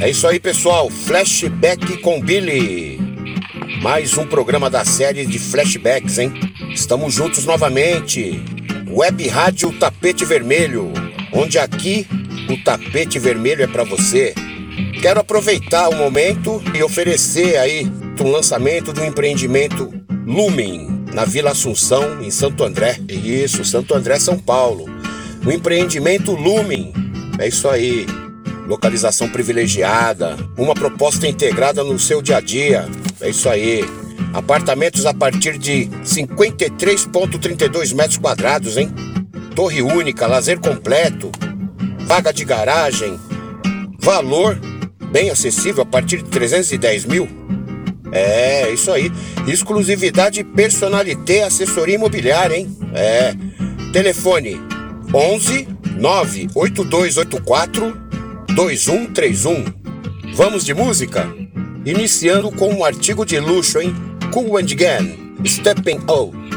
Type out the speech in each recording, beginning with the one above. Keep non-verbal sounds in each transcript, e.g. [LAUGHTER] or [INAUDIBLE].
É isso aí, pessoal. Flashback com Billy. Mais um programa da série de flashbacks, hein? Estamos juntos novamente. Web Rádio Tapete Vermelho, onde aqui o tapete vermelho é para você. Quero aproveitar o momento e oferecer aí um lançamento do empreendimento Lumen, na Vila Assunção, em Santo André. Isso, Santo André, São Paulo. O empreendimento Lumen. É isso aí localização privilegiada, uma proposta integrada no seu dia a dia. É isso aí. Apartamentos a partir de 53,32 metros quadrados, hein? Torre única, lazer completo, vaga de garagem, valor bem acessível a partir de 310 mil. É, isso aí. Exclusividade personalité assessoria imobiliária, hein? É. Telefone 11 98284 2131. Vamos de música? Iniciando com um artigo de luxo, hein? Cool and Gang, Stepping Out.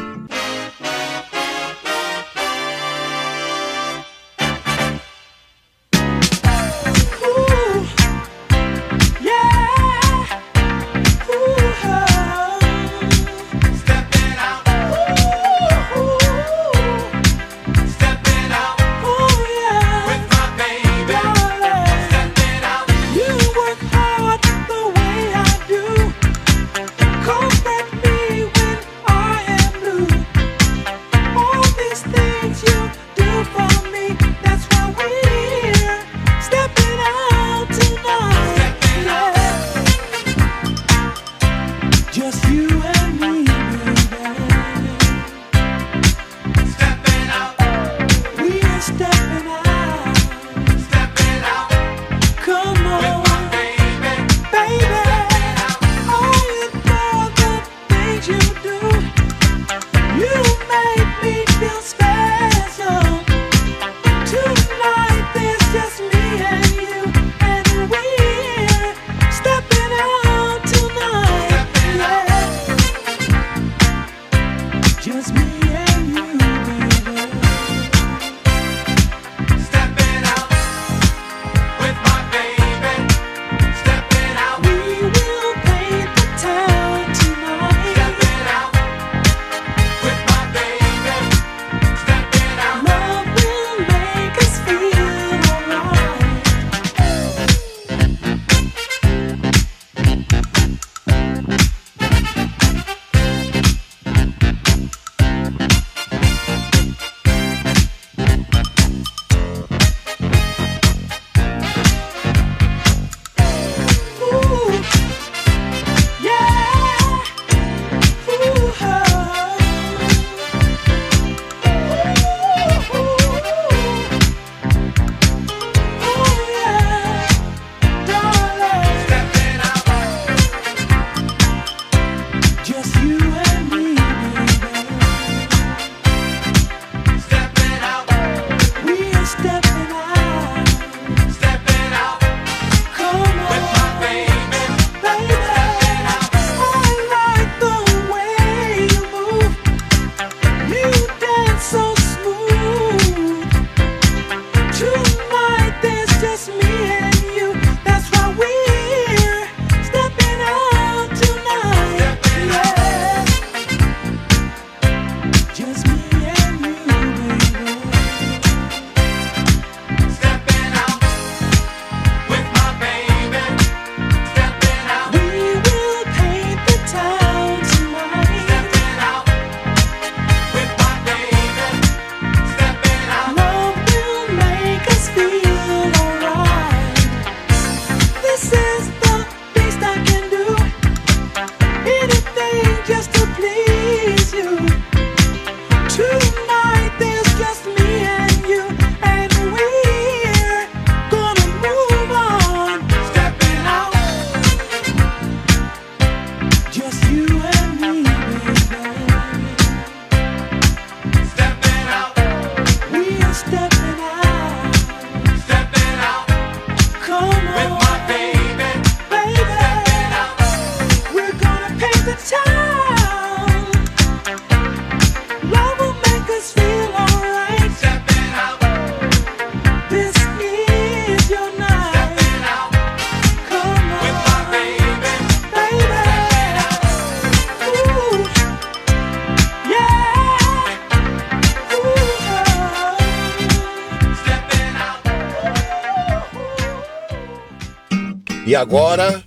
Agora,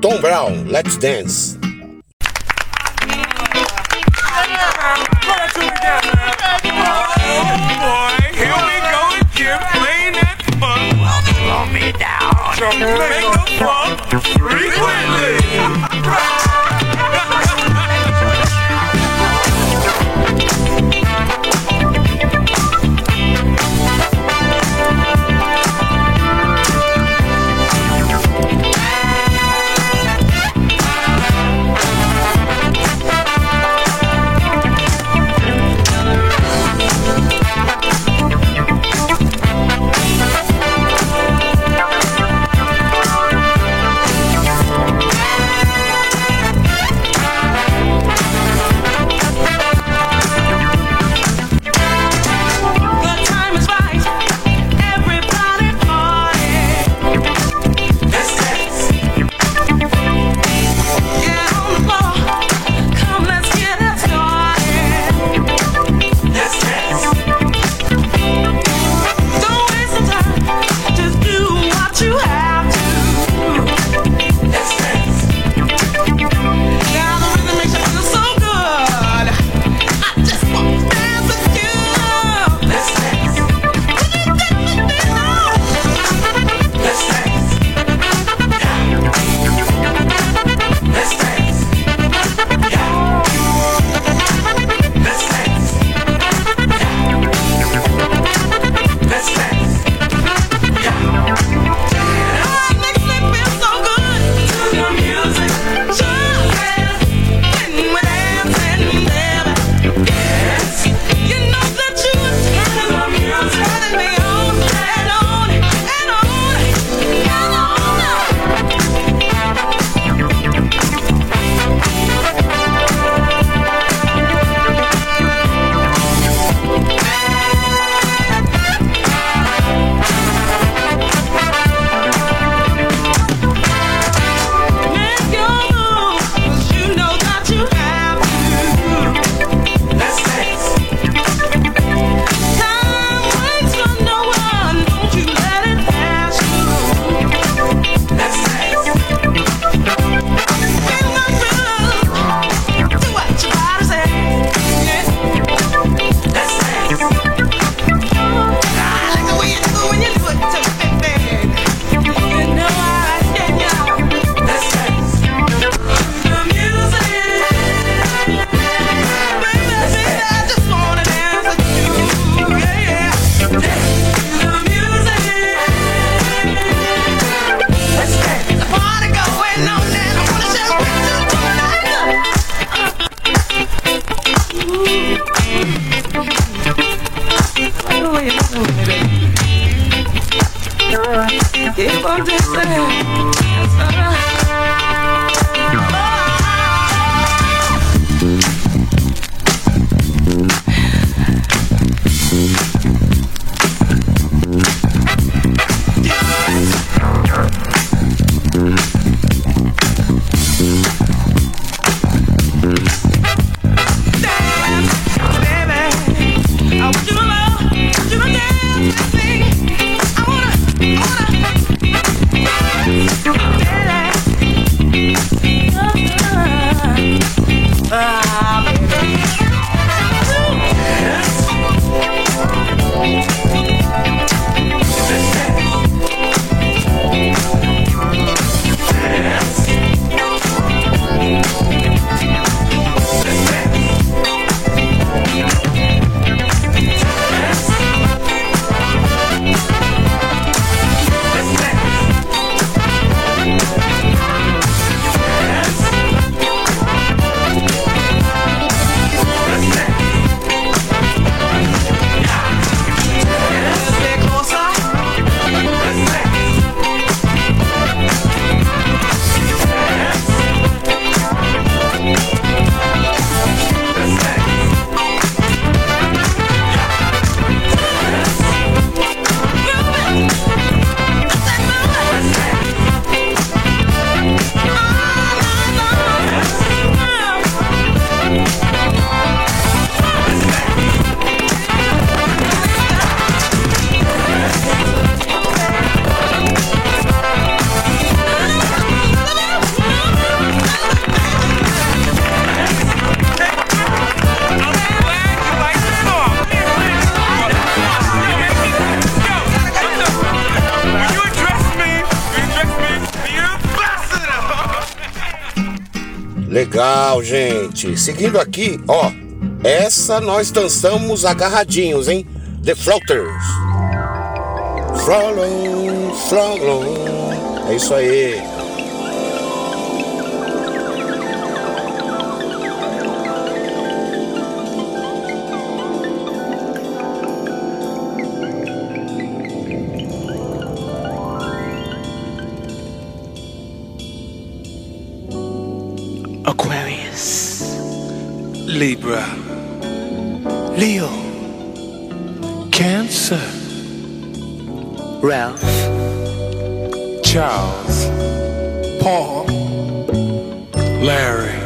Tom Brown, Let's Dance. Make the funk gente. Seguindo aqui, ó. Essa nós dançamos agarradinhos, hein? The Floaters. Frolon, frolon. É isso aí. Libra, Leo, Cancer, Ralph, Charles, Paul, Larry.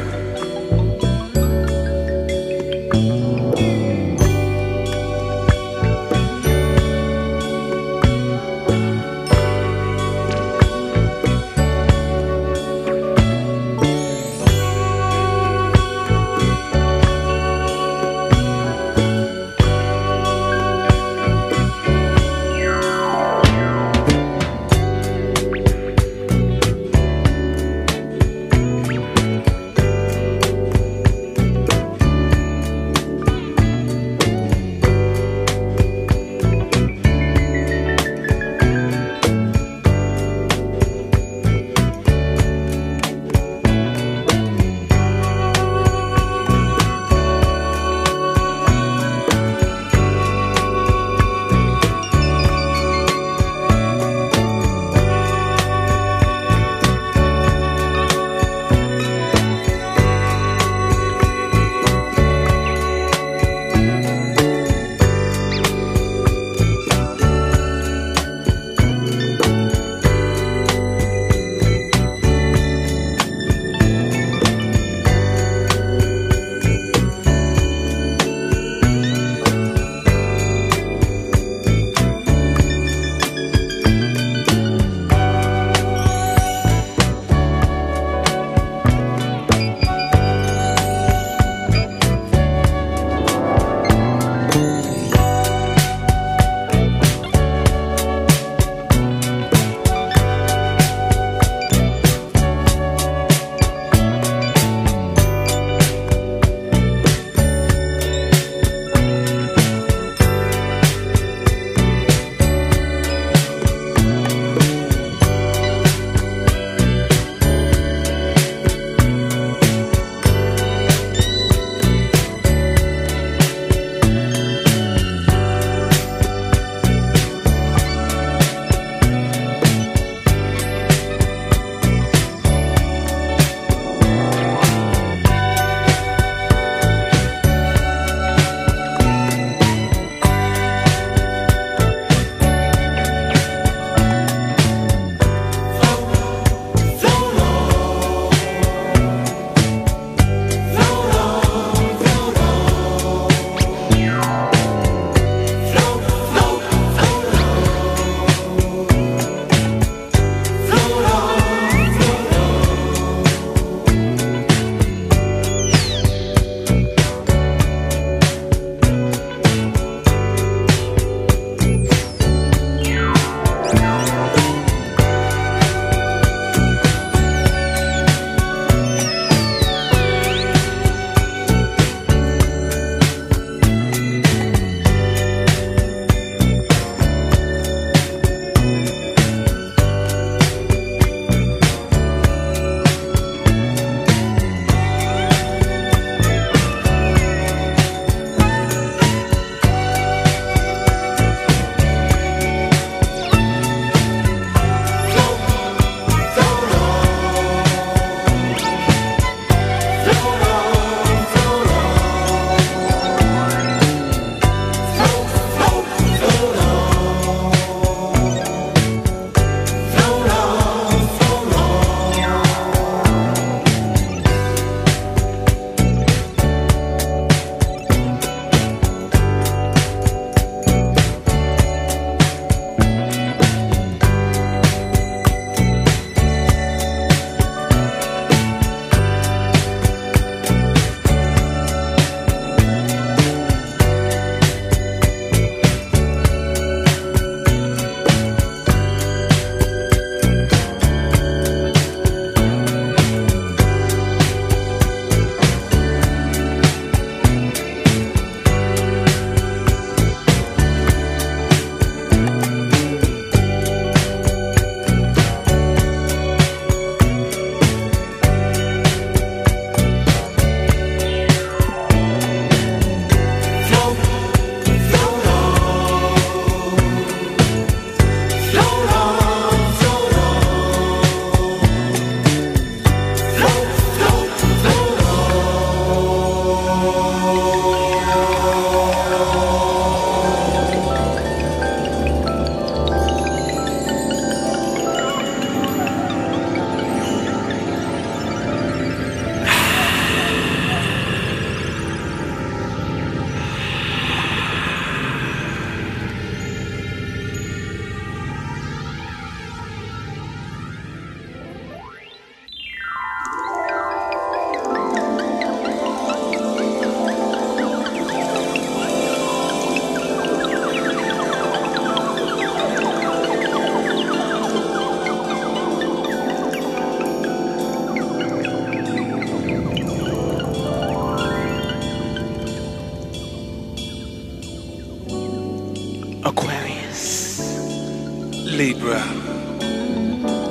Libra,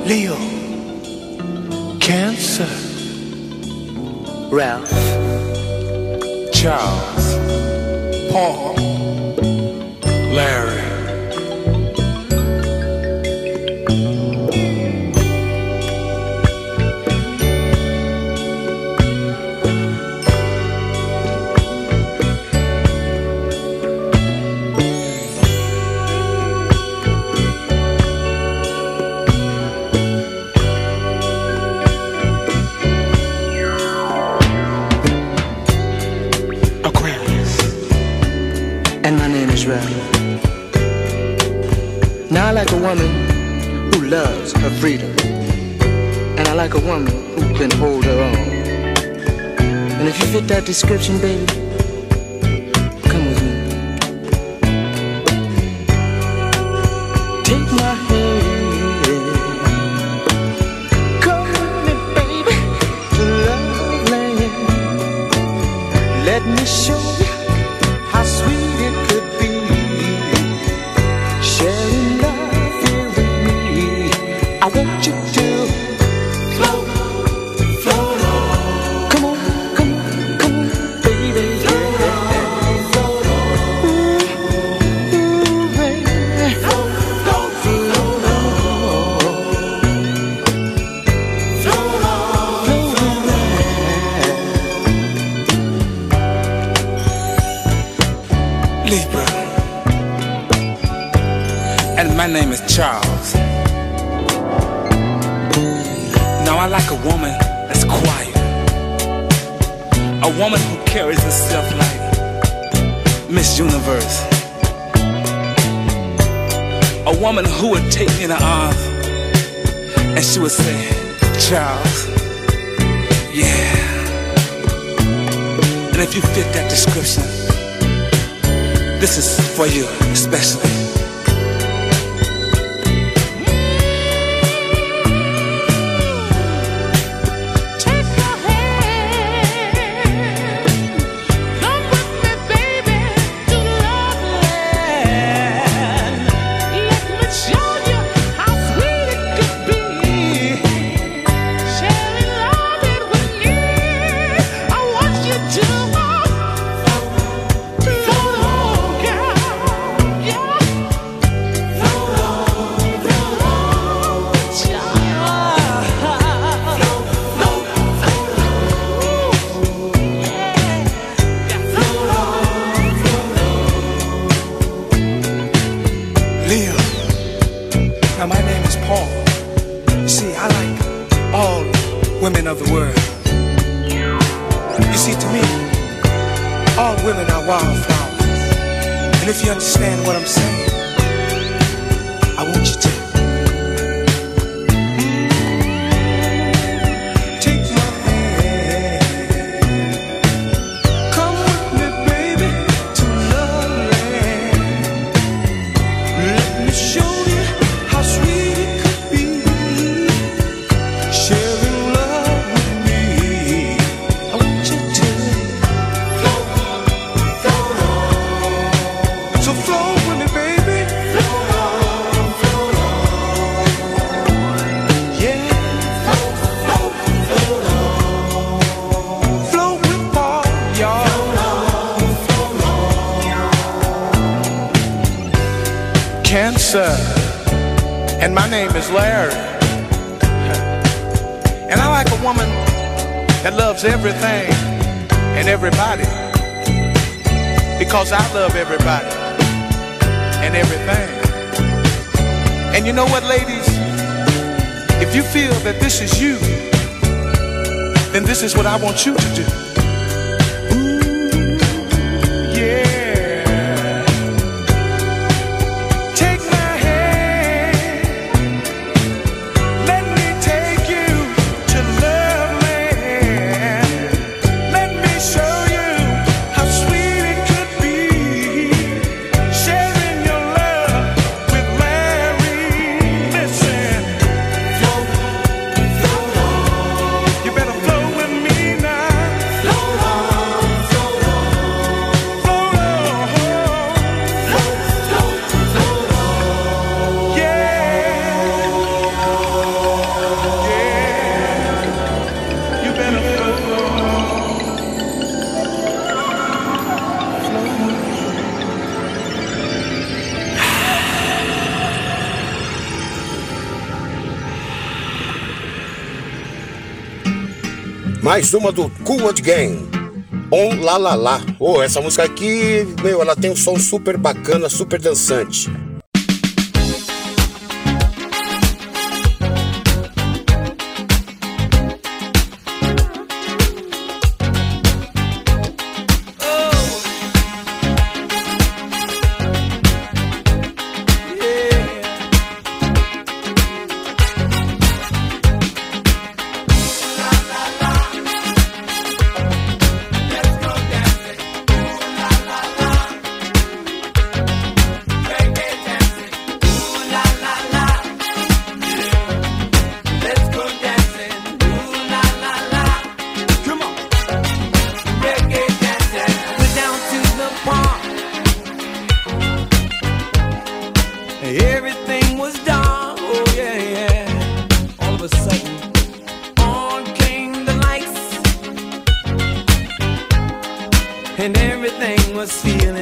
Leo, Cancer, Ralph, Charles, Paul, Larry. Like a woman who loves her freedom. And I like a woman who can hold her own. And if you fit that description, baby, my name is Charles. Now I like a woman that's quiet. A woman who carries herself like Miss Universe. A woman who would take me in her arms and she would say, Charles, yeah. And if you fit that description, this is for you, especially. See, to me, all women are wildflowers. And if you understand what I'm saying, I want you to. Loves everything and everybody because I love everybody and everything. And you know what, ladies? If you feel that this is you, then this is what I want you to do. mais uma do Cool World Gang. On La La La. Oh, essa música aqui, meu, ela tem um som super bacana, super dançante. was feeling.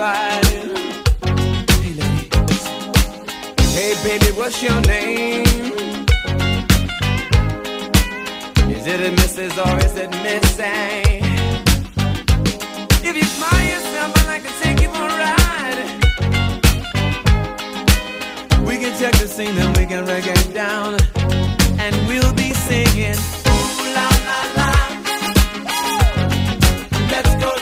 somebody. Hey, ladies. Hey, baby, what's your name? Is it a Mrs. or is it Missing? If you smile yourself, I'd like to take you for a ride. We can check the scene then we can reggae it down. And we'll be singing, ooh la la la. Let's go.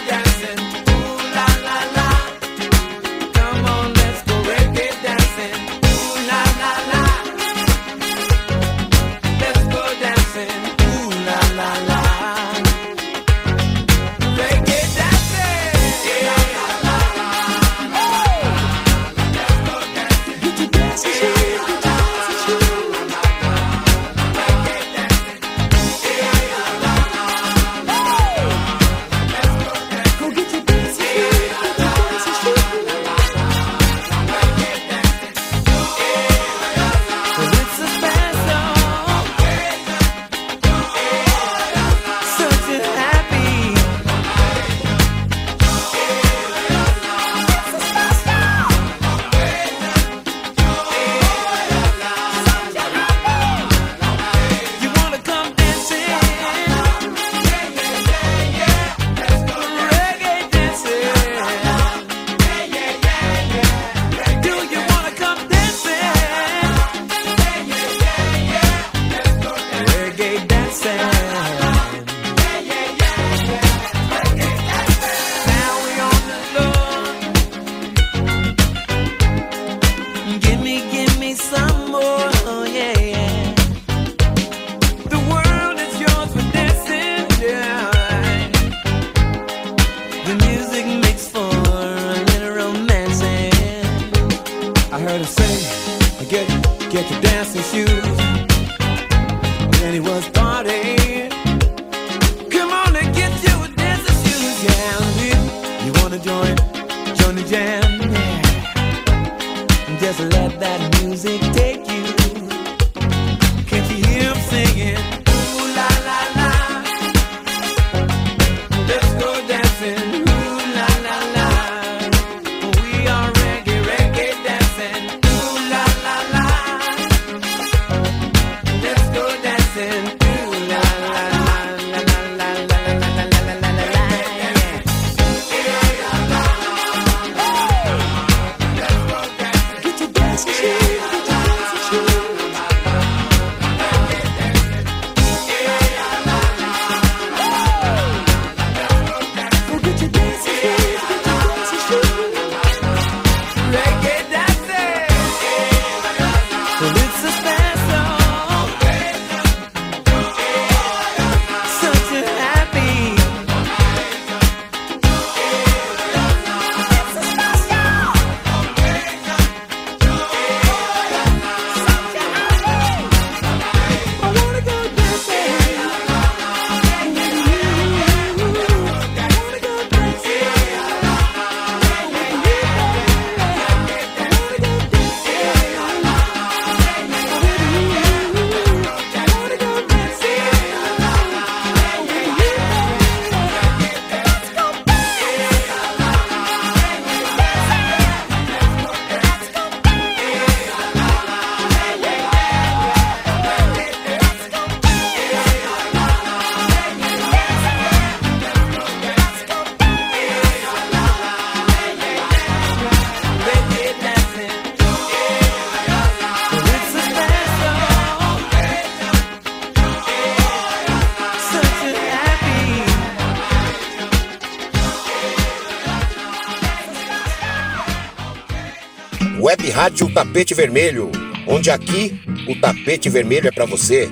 Rádio Tapete Vermelho, onde aqui o tapete vermelho é para você.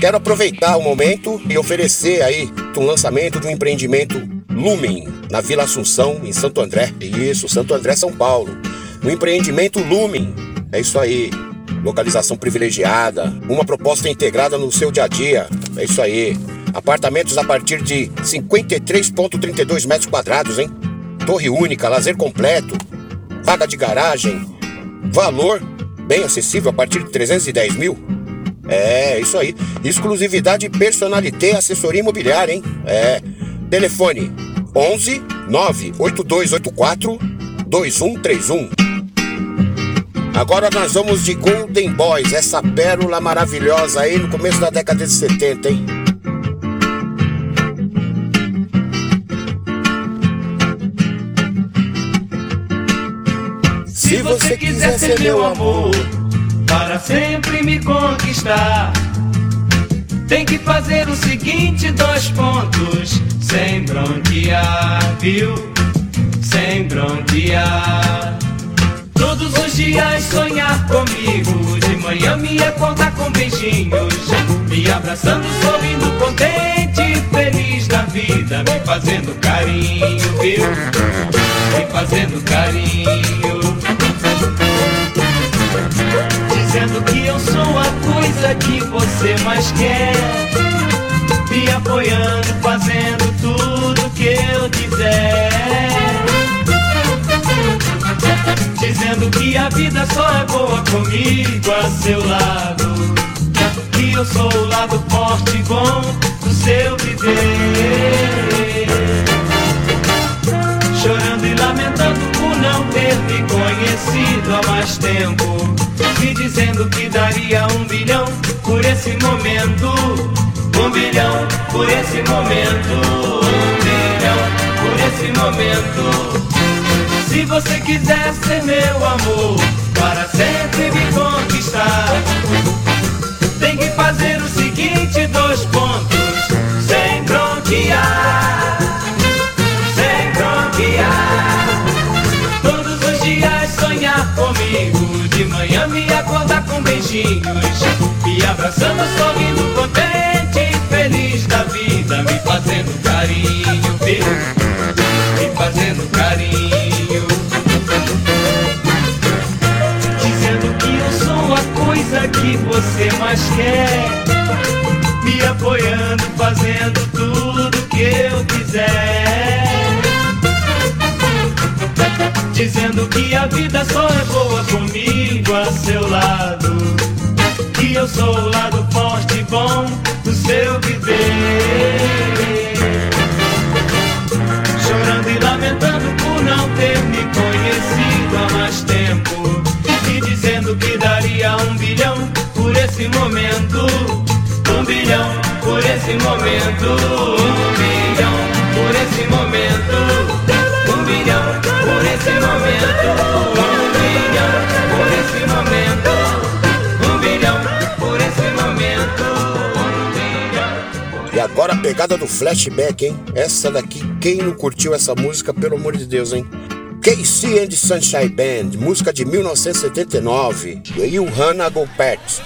Quero aproveitar o momento e oferecer aí um lançamento de um empreendimento Lumen, na Vila Assunção, em Santo André. Isso, Santo André, São Paulo. No empreendimento Lumen. É isso aí. Localização privilegiada, uma proposta integrada no seu dia a dia. É isso aí. Apartamentos a partir de 53,32 metros quadrados, hein? Torre única, lazer completo, vaga de garagem, valor bem acessível a partir de 310 mil. É, isso aí. Exclusividade personalité assessoria imobiliária, hein? É. Telefone 11 98284 2131. Agora nós vamos de Golden Boys, essa pérola maravilhosa aí no começo da década de 70, hein? Se você quiser ser meu amor, para sempre me conquistar, tem que fazer o seguinte: dois pontos, sem bronquear, viu? Sem bronquear. Todos os dias sonhar comigo, de manhã me acordar com beijinhos, me abraçando, sorrindo, contente, feliz da vida, me fazendo carinho, viu? Me fazendo carinho. Dizendo que eu sou a coisa que você mais quer. Me apoiando, fazendo tudo que eu quiser. Dizendo que a vida só é boa comigo a seu lado. Que eu sou o lado forte e bom do seu viver. Chorando e lamentando por não ter me conhecido há mais tempo. Me dizendo que daria um bilhão por esse momento. Um bilhão por esse momento. Um bilhão por esse momento. Se você quiser ser meu amor, para sempre me acordar com beijinhos. Me abraçando, sorrindo, contente. Feliz da vida, me fazendo carinho? Me fazendo carinho. Dizendo que eu sou a coisa que você mais quer. Me apoiando, fazendo tudo que eu quiser. Dizendo que a vida só é boa seu lado. Que eu sou o lado forte e bom do seu viver. Chorando e lamentando por não ter me conhecido há mais tempo. E dizendo que daria um bilhão por esse momento. Um bilhão por esse momento. Um bilhão por esse momento. Pegada do flashback, hein? Essa daqui, quem não curtiu essa música, pelo amor de Deus, hein? KC and Sunshine Band, música de 1979. E o Hannah Gopert.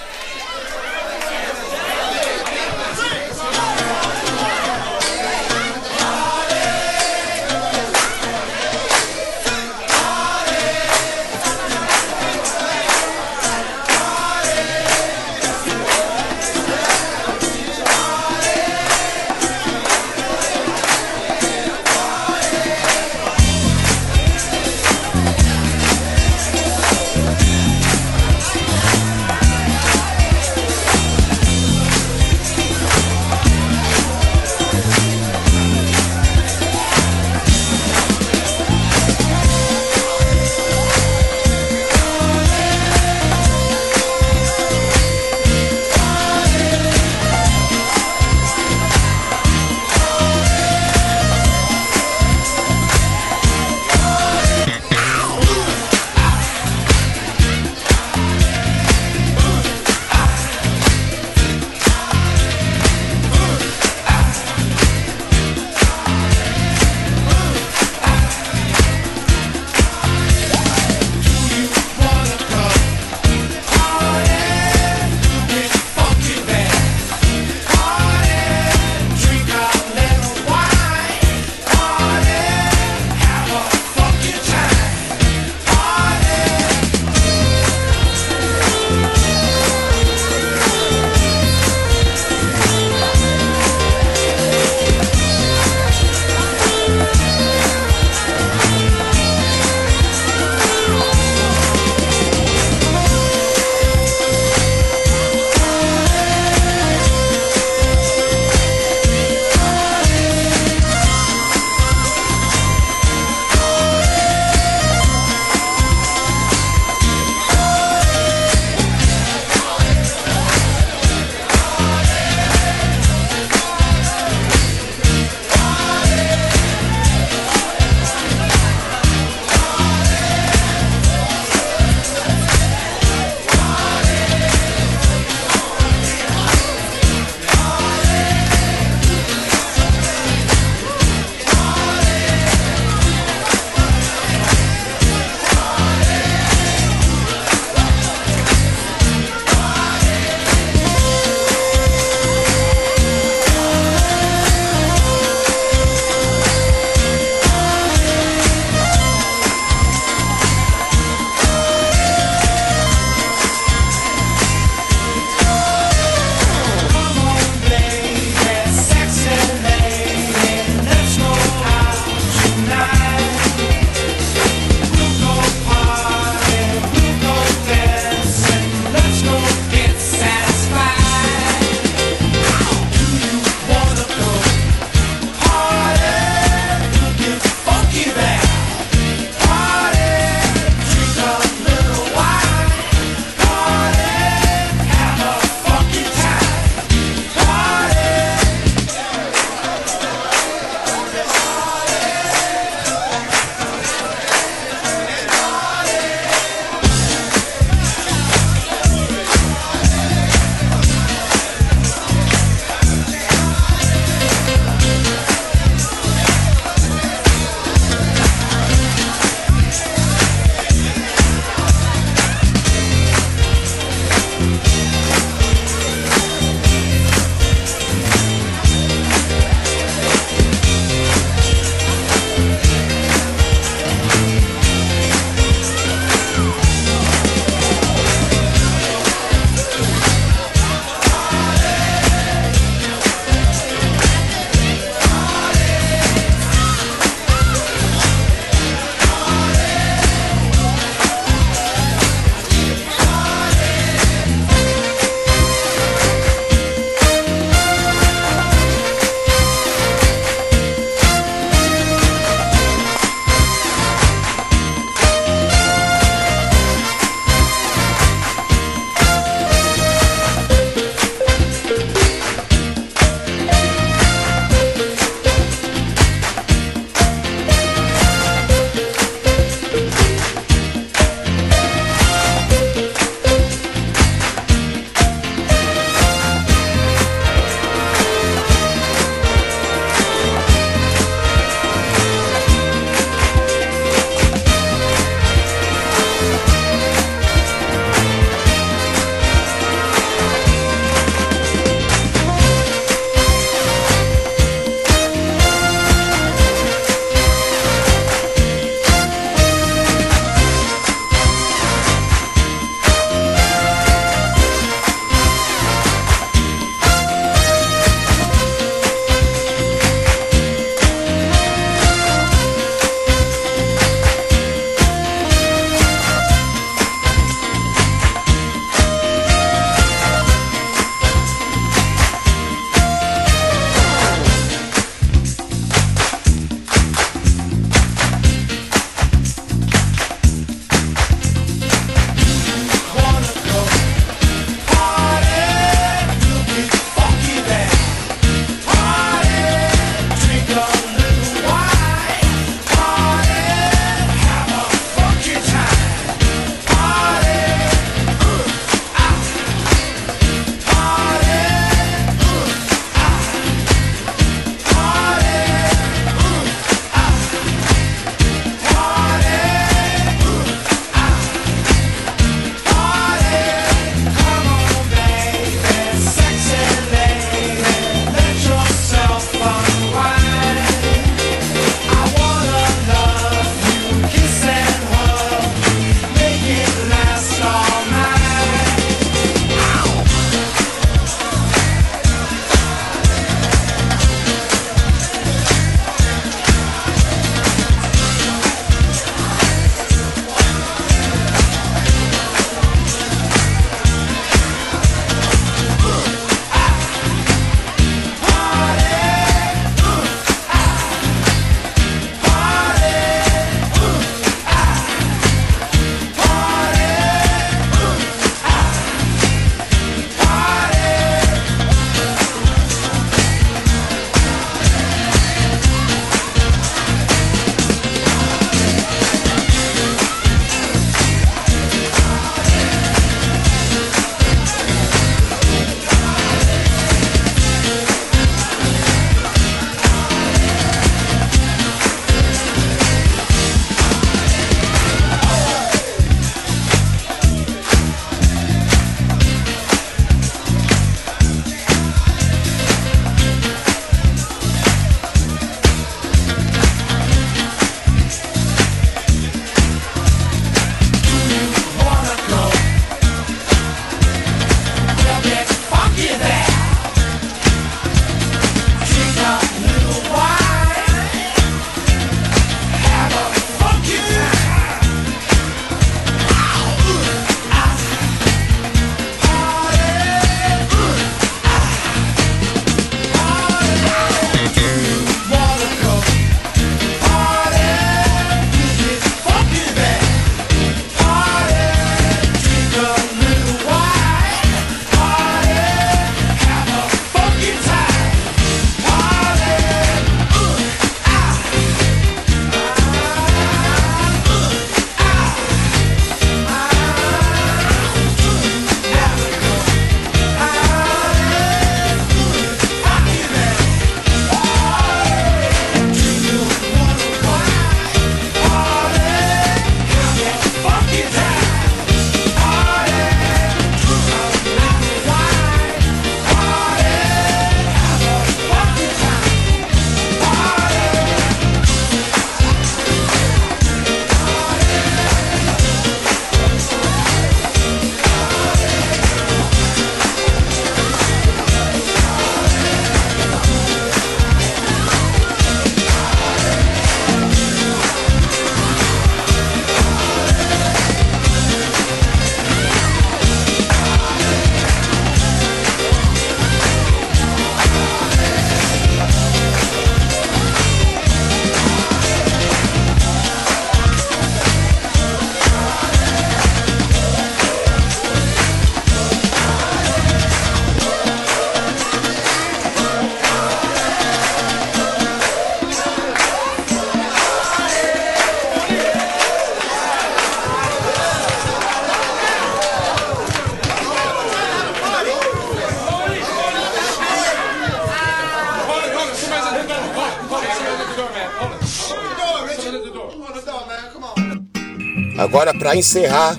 Encerrar,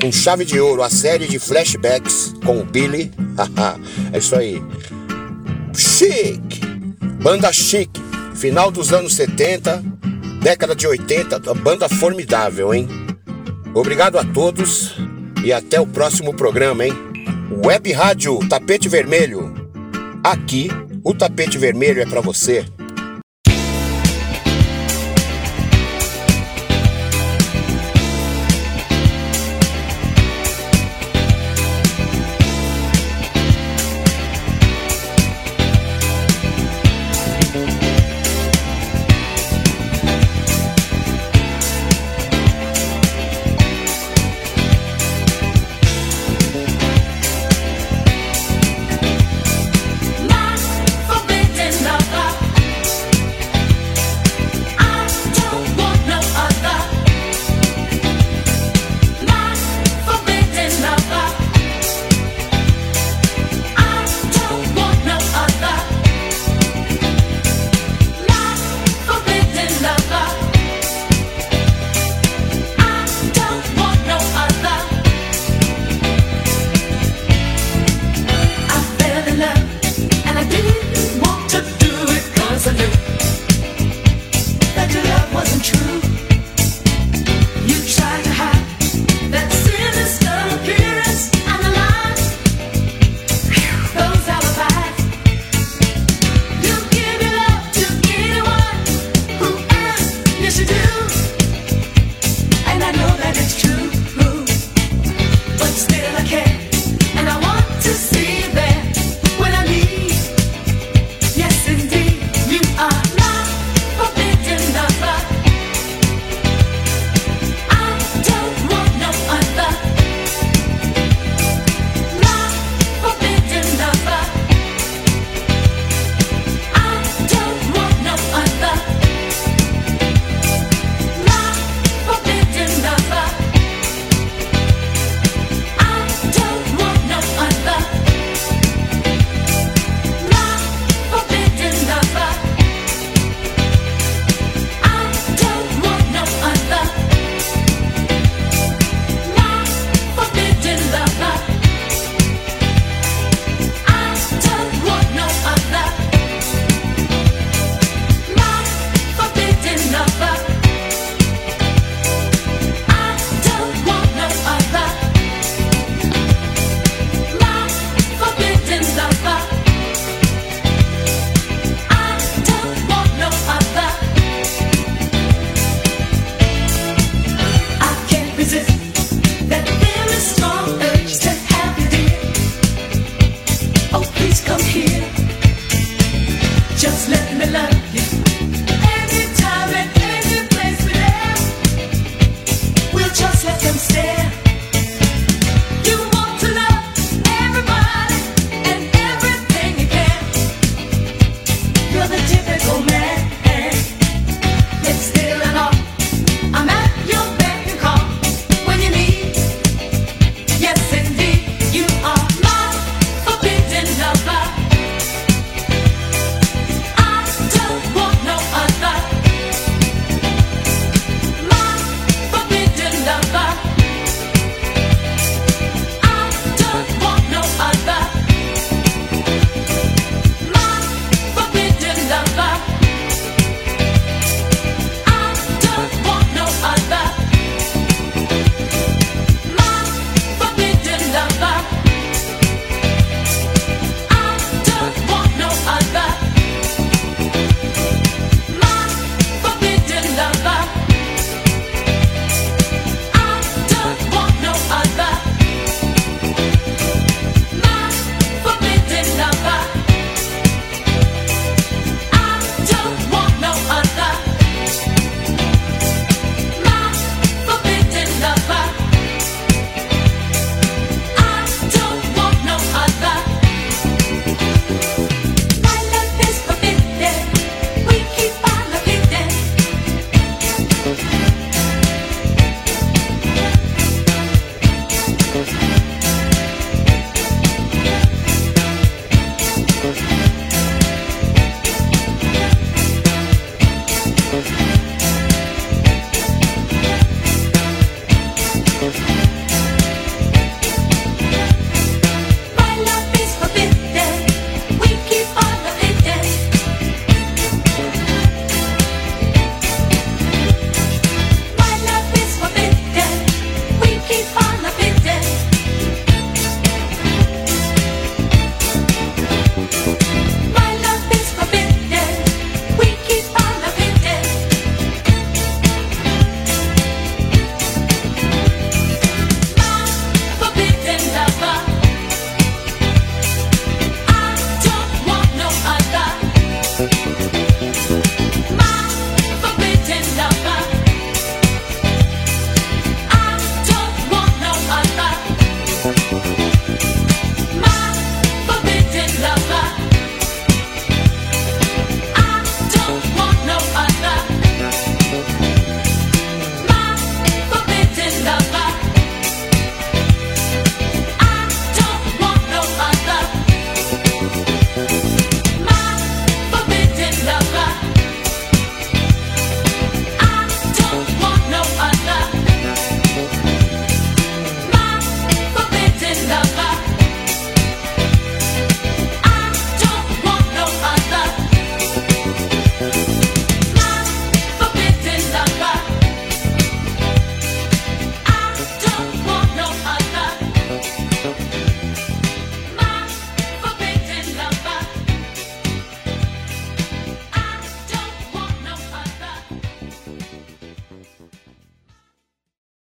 com chave de ouro, a série de flashbacks com o Billy. [LAUGHS] é isso aí. Chic! Banda Chic, final dos anos 70, década de 80, banda formidável, hein? Obrigado a todos e até o próximo programa, hein? Web Rádio Tapete Vermelho. Aqui, o tapete vermelho é para você.